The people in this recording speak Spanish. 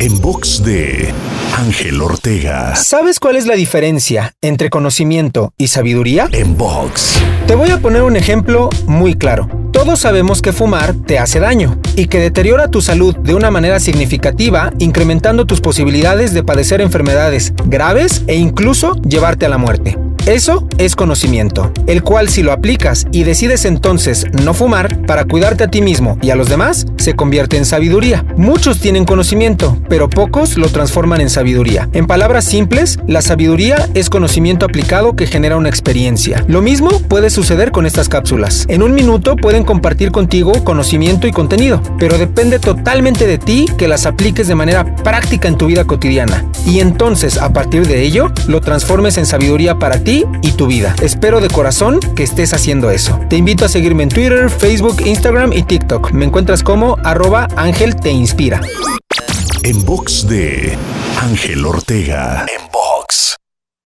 En box de Ángel Ortega. ¿Sabes cuál es la diferencia entre conocimiento y sabiduría? En box. Te voy a poner un ejemplo muy claro. Todos sabemos que fumar te hace daño y que deteriora tu salud de una manera significativa, incrementando tus posibilidades de padecer enfermedades graves e incluso llevarte a la muerte. Eso es conocimiento, el cual si lo aplicas y decides entonces no fumar para cuidarte a ti mismo y a los demás, se convierte en sabiduría. Muchos tienen conocimiento, pero pocos lo transforman en sabiduría. En palabras simples, la sabiduría es conocimiento aplicado que genera una experiencia. Lo mismo puede suceder con estas cápsulas. En un minuto pueden compartir contigo conocimiento y contenido, pero depende totalmente de ti que las apliques de manera práctica en tu vida cotidiana. Y entonces, a partir de ello, lo transformes en sabiduría para ti y tu vida. Espero de corazón que estés haciendo eso. Te invito a seguirme en Twitter, Facebook, Instagram y TikTok. Me encuentras como arroba Ángel Te Inspira. En box de Ángel Ortega. En box.